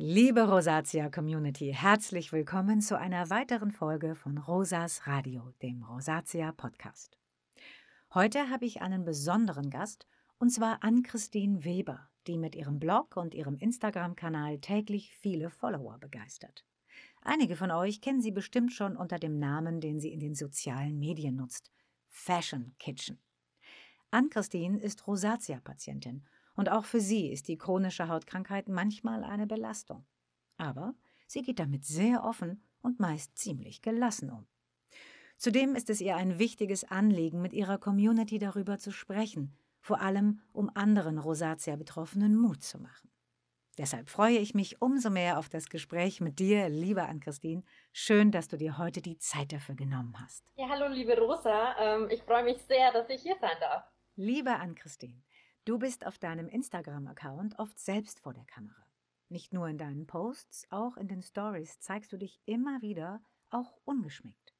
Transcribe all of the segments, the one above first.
Liebe Rosatia Community, herzlich willkommen zu einer weiteren Folge von Rosas Radio, dem Rosatia Podcast. Heute habe ich einen besonderen Gast, und zwar Ann-Christine Weber, die mit ihrem Blog und ihrem Instagram-Kanal täglich viele Follower begeistert. Einige von euch kennen sie bestimmt schon unter dem Namen, den sie in den sozialen Medien nutzt: Fashion Kitchen. Ann-Christine ist Rosatia-Patientin und auch für sie ist die chronische Hautkrankheit manchmal eine Belastung. Aber sie geht damit sehr offen und meist ziemlich gelassen um. Zudem ist es ihr ein wichtiges Anliegen, mit ihrer Community darüber zu sprechen, vor allem um anderen Rosatia-Betroffenen Mut zu machen. Deshalb freue ich mich umso mehr auf das Gespräch mit dir, liebe Ann-Christine. Schön, dass du dir heute die Zeit dafür genommen hast. Ja, hallo, liebe Rosa. Ähm, ich freue mich sehr, dass ich hier sein darf. Liebe Ann-Christine, Du bist auf deinem Instagram-Account oft selbst vor der Kamera. Nicht nur in deinen Posts, auch in den Stories zeigst du dich immer wieder, auch ungeschminkt.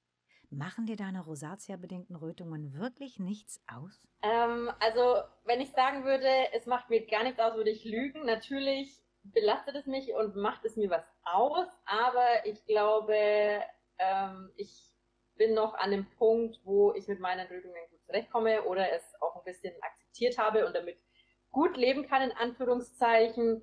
Machen dir deine Rosatia-bedingten Rötungen wirklich nichts aus? Ähm, also, wenn ich sagen würde, es macht mir gar nichts aus, würde ich lügen. Natürlich belastet es mich und macht es mir was aus, aber ich glaube, ähm, ich bin noch an dem Punkt, wo ich mit meinen Rötungen gut zurechtkomme oder es auch ein bisschen akzeptiert habe und damit gut leben kann, in Anführungszeichen.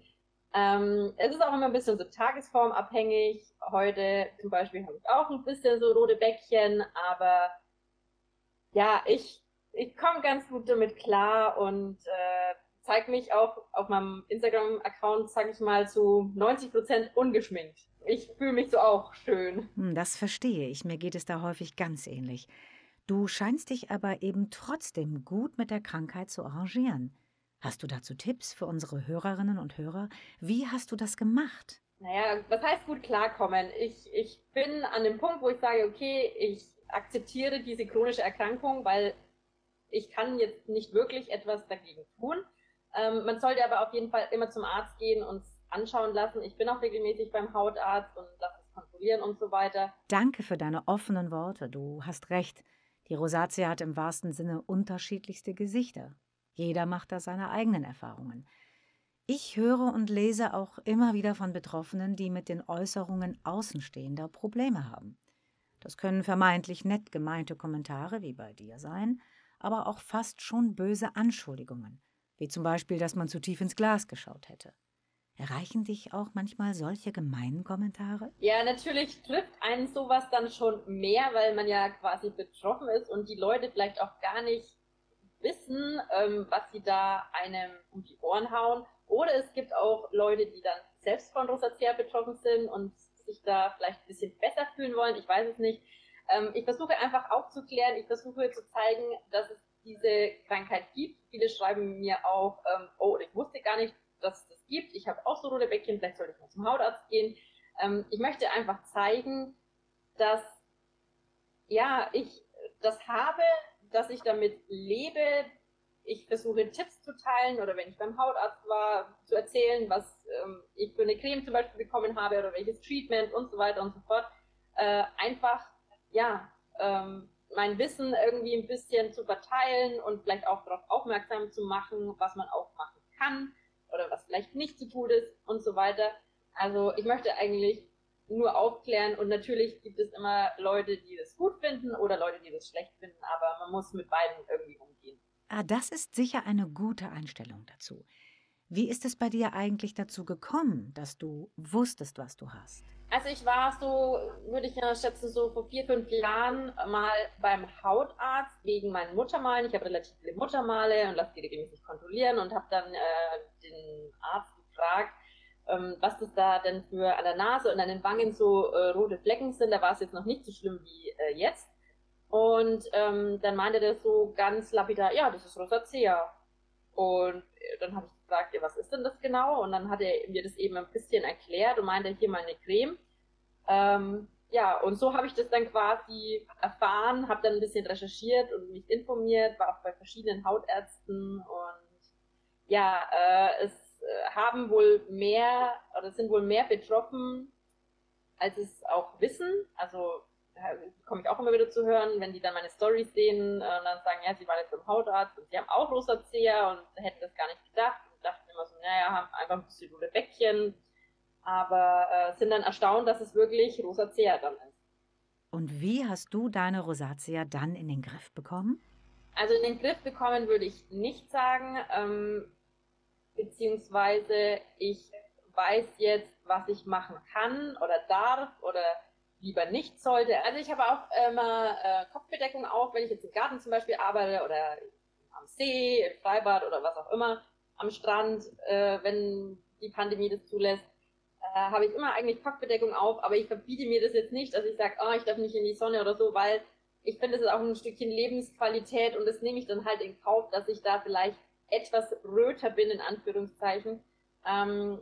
Ähm, es ist auch immer ein bisschen so tagesformabhängig. Heute zum Beispiel habe ich auch ein bisschen so rote Bäckchen, aber ja, ich, ich komme ganz gut damit klar und äh, zeige mich auch auf meinem Instagram-Account, sage ich mal, zu 90 Prozent ungeschminkt. Ich fühle mich so auch schön. Hm, das verstehe ich. Mir geht es da häufig ganz ähnlich. Du scheinst dich aber eben trotzdem gut mit der Krankheit zu arrangieren. Hast du dazu Tipps für unsere Hörerinnen und Hörer? Wie hast du das gemacht? Naja, was heißt gut klarkommen? Ich, ich bin an dem Punkt, wo ich sage, okay, ich akzeptiere diese chronische Erkrankung, weil ich kann jetzt nicht wirklich etwas dagegen tun. Ähm, man sollte aber auf jeden Fall immer zum Arzt gehen und es anschauen lassen. Ich bin auch regelmäßig beim Hautarzt und lasse es kontrollieren und so weiter. Danke für deine offenen Worte. Du hast recht. Die Rosatia hat im wahrsten Sinne unterschiedlichste Gesichter. Jeder macht da seine eigenen Erfahrungen. Ich höre und lese auch immer wieder von Betroffenen, die mit den Äußerungen Außenstehender Probleme haben. Das können vermeintlich nett gemeinte Kommentare wie bei dir sein, aber auch fast schon böse Anschuldigungen, wie zum Beispiel, dass man zu tief ins Glas geschaut hätte. Erreichen dich auch manchmal solche gemeinen Kommentare? Ja, natürlich trifft einen sowas dann schon mehr, weil man ja quasi betroffen ist und die Leute vielleicht auch gar nicht wissen, ähm, was sie da einem um die Ohren hauen. Oder es gibt auch Leute, die dann selbst von Rosacea betroffen sind und sich da vielleicht ein bisschen besser fühlen wollen. Ich weiß es nicht. Ähm, ich versuche einfach aufzuklären, ich versuche zu zeigen, dass es diese Krankheit gibt. Viele schreiben mir auch, ähm, oh, ich wusste gar nicht, dass es gibt. Ich habe auch so rote Bäckchen, vielleicht sollte ich mal zum Hautarzt gehen. Ähm, ich möchte einfach zeigen, dass ja, ich das habe, dass ich damit lebe. Ich versuche Tipps zu teilen oder wenn ich beim Hautarzt war, zu erzählen, was ähm, ich für eine Creme zum Beispiel bekommen habe oder welches Treatment und so weiter und so fort. Äh, einfach, ja, ähm, mein Wissen irgendwie ein bisschen zu verteilen und vielleicht auch darauf aufmerksam zu machen, was man auch machen kann oder was vielleicht nicht so gut ist und so weiter. Also ich möchte eigentlich nur aufklären und natürlich gibt es immer Leute, die das gut finden oder Leute, die das schlecht finden, aber man muss mit beiden irgendwie umgehen. Ah, das ist sicher eine gute Einstellung dazu. Wie ist es bei dir eigentlich dazu gekommen, dass du wusstest, was du hast? Also ich war so, würde ich ja schätzen, so vor vier, fünf Jahren mal beim Hautarzt wegen meinen Muttermalen. Ich habe relativ viele Muttermale und lasse die regelmäßig kontrollieren und habe dann äh, den Arzt gefragt, ähm, was das da denn für an der Nase und an den Wangen so äh, rote Flecken sind. Da war es jetzt noch nicht so schlimm wie äh, jetzt. Und ähm, dann meinte der so ganz lapidar, ja, das ist Rosacea. Und äh, dann habe ich gefragt, ja, was ist denn das genau? Und dann hat er mir das eben ein bisschen erklärt und meinte, hier mal eine Creme. Ähm, ja, und so habe ich das dann quasi erfahren, habe dann ein bisschen recherchiert und mich informiert, war auch bei verschiedenen Hautärzten und ja, äh, es äh, haben wohl mehr oder sind wohl mehr betroffen, als es auch wissen. Also komme ich auch immer wieder zu hören, wenn die dann meine Stories sehen äh, und dann sagen, ja, sie waren jetzt beim Hautarzt und sie haben auch Rosacea und hätten das gar nicht gedacht immer so, naja, haben einfach ein bisschen rote Bäckchen. aber äh, sind dann erstaunt, dass es wirklich Rosacea dann ist. Und wie hast du deine Rosatia dann in den Griff bekommen? Also in den Griff bekommen würde ich nicht sagen, ähm, beziehungsweise ich weiß jetzt, was ich machen kann oder darf oder lieber nicht sollte. Also ich habe auch immer äh, Kopfbedeckung auf, wenn ich jetzt im Garten zum Beispiel arbeite oder am See, im Freibad oder was auch immer, am Strand, äh, wenn die Pandemie das zulässt, äh, habe ich immer eigentlich Kopfbedeckung auf, aber ich verbiete mir das jetzt nicht, dass ich sage, oh, ich darf nicht in die Sonne oder so, weil ich finde, das ist auch ein Stückchen Lebensqualität und das nehme ich dann halt in Kauf, dass ich da vielleicht etwas röter bin, in Anführungszeichen. Ähm,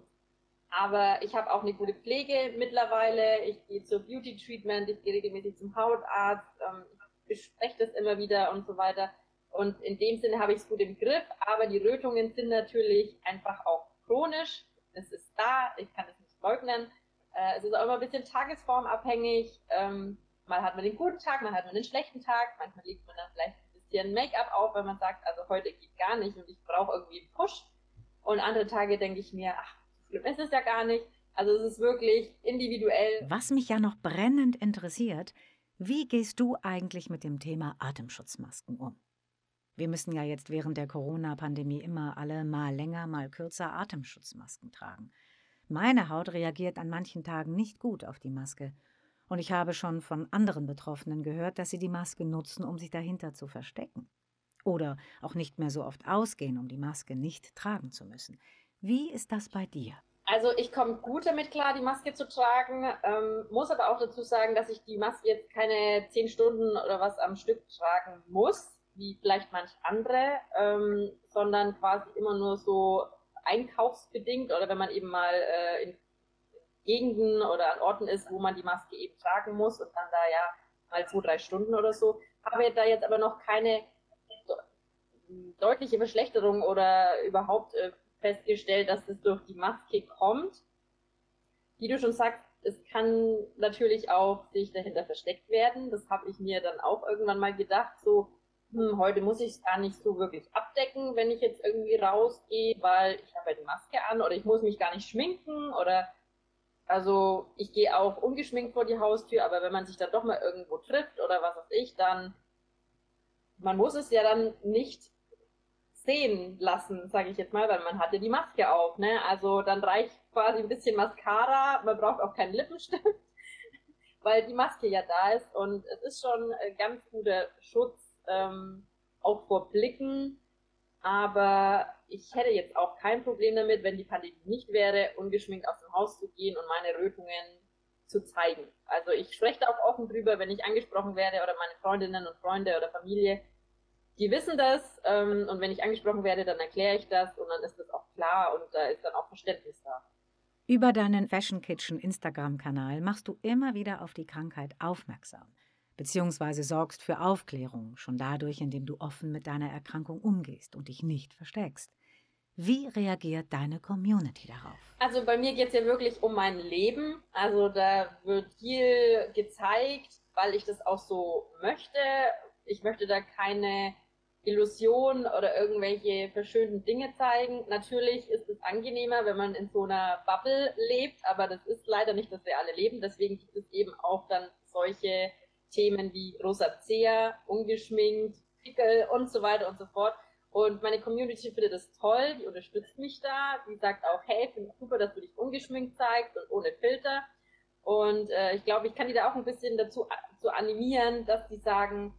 aber ich habe auch eine gute Pflege mittlerweile. Ich gehe zur Beauty Treatment, ich gehe regelmäßig zum Hautarzt, ähm, ich bespreche das immer wieder und so weiter. Und in dem Sinne habe ich es gut im Griff, aber die Rötungen sind natürlich einfach auch chronisch. Es ist da, ich kann es nicht leugnen. Äh, es ist auch immer ein bisschen tagesformabhängig. Ähm, mal hat man den guten Tag, mal hat man den schlechten Tag. Manchmal legt man dann vielleicht ein bisschen Make-up auf, wenn man sagt, also heute geht gar nicht und ich brauche irgendwie einen Push. Und andere Tage denke ich mir, ach, schlimm ist es ja gar nicht. Also es ist wirklich individuell. Was mich ja noch brennend interessiert, wie gehst du eigentlich mit dem Thema Atemschutzmasken um? Wir müssen ja jetzt während der Corona-Pandemie immer alle mal länger, mal kürzer Atemschutzmasken tragen. Meine Haut reagiert an manchen Tagen nicht gut auf die Maske. Und ich habe schon von anderen Betroffenen gehört, dass sie die Maske nutzen, um sich dahinter zu verstecken. Oder auch nicht mehr so oft ausgehen, um die Maske nicht tragen zu müssen. Wie ist das bei dir? Also ich komme gut damit klar, die Maske zu tragen, ähm, muss aber auch dazu sagen, dass ich die Maske jetzt keine zehn Stunden oder was am Stück tragen muss, wie vielleicht manch andere, ähm, sondern quasi immer nur so einkaufsbedingt oder wenn man eben mal äh, in Gegenden oder an Orten ist, wo man die Maske eben tragen muss und dann da ja mal zwei, drei Stunden oder so. Habe da jetzt aber noch keine deutliche Verschlechterung oder überhaupt äh, festgestellt, dass es durch die Maske kommt. Wie du schon sagst, es kann natürlich auch sich dahinter versteckt werden. Das habe ich mir dann auch irgendwann mal gedacht, so, hm, heute muss ich es gar nicht so wirklich abdecken, wenn ich jetzt irgendwie rausgehe, weil ich habe ja die Maske an oder ich muss mich gar nicht schminken oder also ich gehe auch ungeschminkt vor die Haustür, aber wenn man sich dann doch mal irgendwo trifft oder was weiß ich, dann man muss es ja dann nicht sehen lassen, sage ich jetzt mal, weil man hatte die Maske auf. Ne? Also dann reicht quasi ein bisschen Mascara, man braucht auch keinen Lippenstift, weil die Maske ja da ist und es ist schon ein ganz guter Schutz, ähm, auch vor Blicken. Aber ich hätte jetzt auch kein Problem damit, wenn die Pandemie nicht wäre, ungeschminkt aus dem Haus zu gehen und meine Rötungen zu zeigen. Also ich spreche da auch offen drüber, wenn ich angesprochen werde oder meine Freundinnen und Freunde oder Familie die wissen das ähm, und wenn ich angesprochen werde, dann erkläre ich das und dann ist das auch klar und da ist dann auch Verständnis da. Über deinen Fashion Kitchen Instagram-Kanal machst du immer wieder auf die Krankheit aufmerksam, beziehungsweise sorgst für Aufklärung, schon dadurch, indem du offen mit deiner Erkrankung umgehst und dich nicht versteckst. Wie reagiert deine Community darauf? Also bei mir geht es ja wirklich um mein Leben. Also da wird viel gezeigt, weil ich das auch so möchte. Ich möchte da keine Illusionen oder irgendwelche verschönten Dinge zeigen. Natürlich ist es angenehmer, wenn man in so einer Bubble lebt, aber das ist leider nicht das reale Leben. Deswegen gibt es eben auch dann solche Themen wie Rosacea, ungeschminkt, Pickel und so weiter und so fort. Und meine Community findet das toll, die unterstützt mich da. Die sagt auch, hey, finde ich super, dass du dich ungeschminkt zeigst und ohne Filter. Und äh, ich glaube, ich kann die da auch ein bisschen dazu zu animieren, dass die sagen,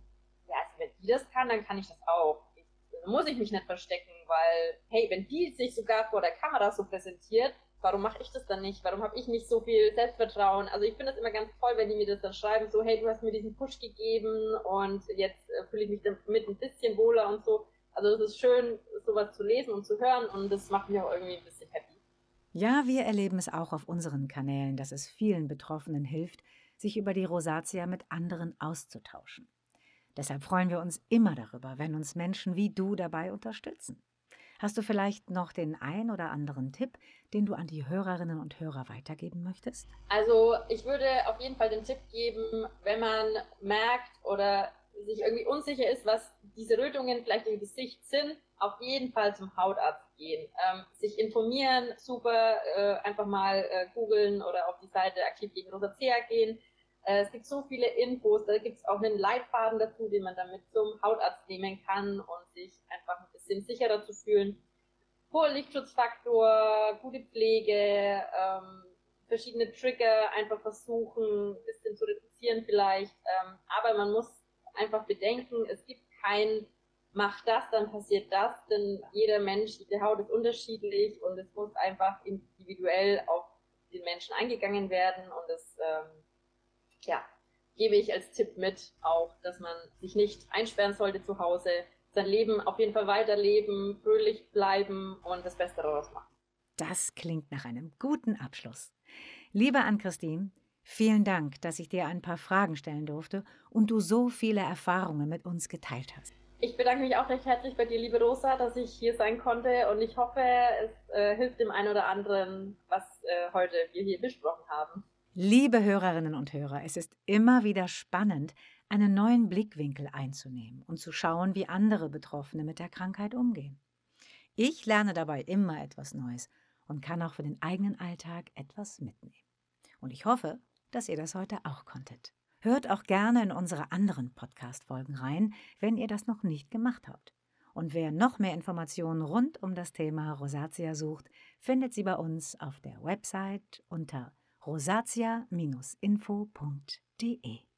ja, also wenn die das kann, dann kann ich das auch. Ich, dann muss ich mich nicht verstecken, weil, hey, wenn die sich sogar vor der Kamera so präsentiert, warum mache ich das dann nicht? Warum habe ich nicht so viel Selbstvertrauen? Also ich finde das immer ganz toll, wenn die mir das dann schreiben, so, hey, du hast mir diesen Push gegeben und jetzt äh, fühle ich mich damit ein bisschen wohler und so. Also es ist schön, sowas zu lesen und zu hören und das macht mich auch irgendwie ein bisschen happy. Ja, wir erleben es auch auf unseren Kanälen, dass es vielen Betroffenen hilft, sich über die Rosatia mit anderen auszutauschen. Deshalb freuen wir uns immer darüber, wenn uns Menschen wie du dabei unterstützen. Hast du vielleicht noch den ein oder anderen Tipp, den du an die Hörerinnen und Hörer weitergeben möchtest? Also ich würde auf jeden Fall den Tipp geben, wenn man merkt oder sich irgendwie unsicher ist, was diese Rötungen vielleicht im Gesicht sind, auf jeden Fall zum Hautarzt gehen. Ähm, sich informieren, super, äh, einfach mal äh, googeln oder auf die Seite aktiv gegen Rosacea gehen. Äh, es gibt so viele Infos, da gibt es auch einen Leitfaden dazu, den man damit zum Hautarzt nehmen kann und sich einfach ein bisschen sicherer zu fühlen. Hoher Lichtschutzfaktor, gute Pflege, ähm, verschiedene Trigger einfach versuchen, ein bisschen zu reduzieren vielleicht. Ähm, aber man muss einfach bedenken, es gibt kein mach das, dann passiert das, denn jeder Mensch, die Haut ist unterschiedlich und es muss einfach individuell auf den Menschen eingegangen werden und das, ähm, ja, gebe ich als Tipp mit auch, dass man sich nicht einsperren sollte zu Hause, sein Leben auf jeden Fall weiterleben, fröhlich bleiben und das Beste daraus machen. Das klingt nach einem guten Abschluss. Liebe Ann-Christine, vielen Dank, dass ich dir ein paar Fragen stellen durfte und du so viele Erfahrungen mit uns geteilt hast. Ich bedanke mich auch recht herzlich bei dir, liebe Rosa, dass ich hier sein konnte und ich hoffe, es äh, hilft dem einen oder anderen, was äh, heute wir hier besprochen haben. Liebe Hörerinnen und Hörer, es ist immer wieder spannend, einen neuen Blickwinkel einzunehmen und zu schauen, wie andere Betroffene mit der Krankheit umgehen. Ich lerne dabei immer etwas Neues und kann auch für den eigenen Alltag etwas mitnehmen. Und ich hoffe, dass ihr das heute auch konntet. Hört auch gerne in unsere anderen Podcast-Folgen rein, wenn ihr das noch nicht gemacht habt. Und wer noch mehr Informationen rund um das Thema Rosatia sucht, findet sie bei uns auf der Website unter rosatia-info.de.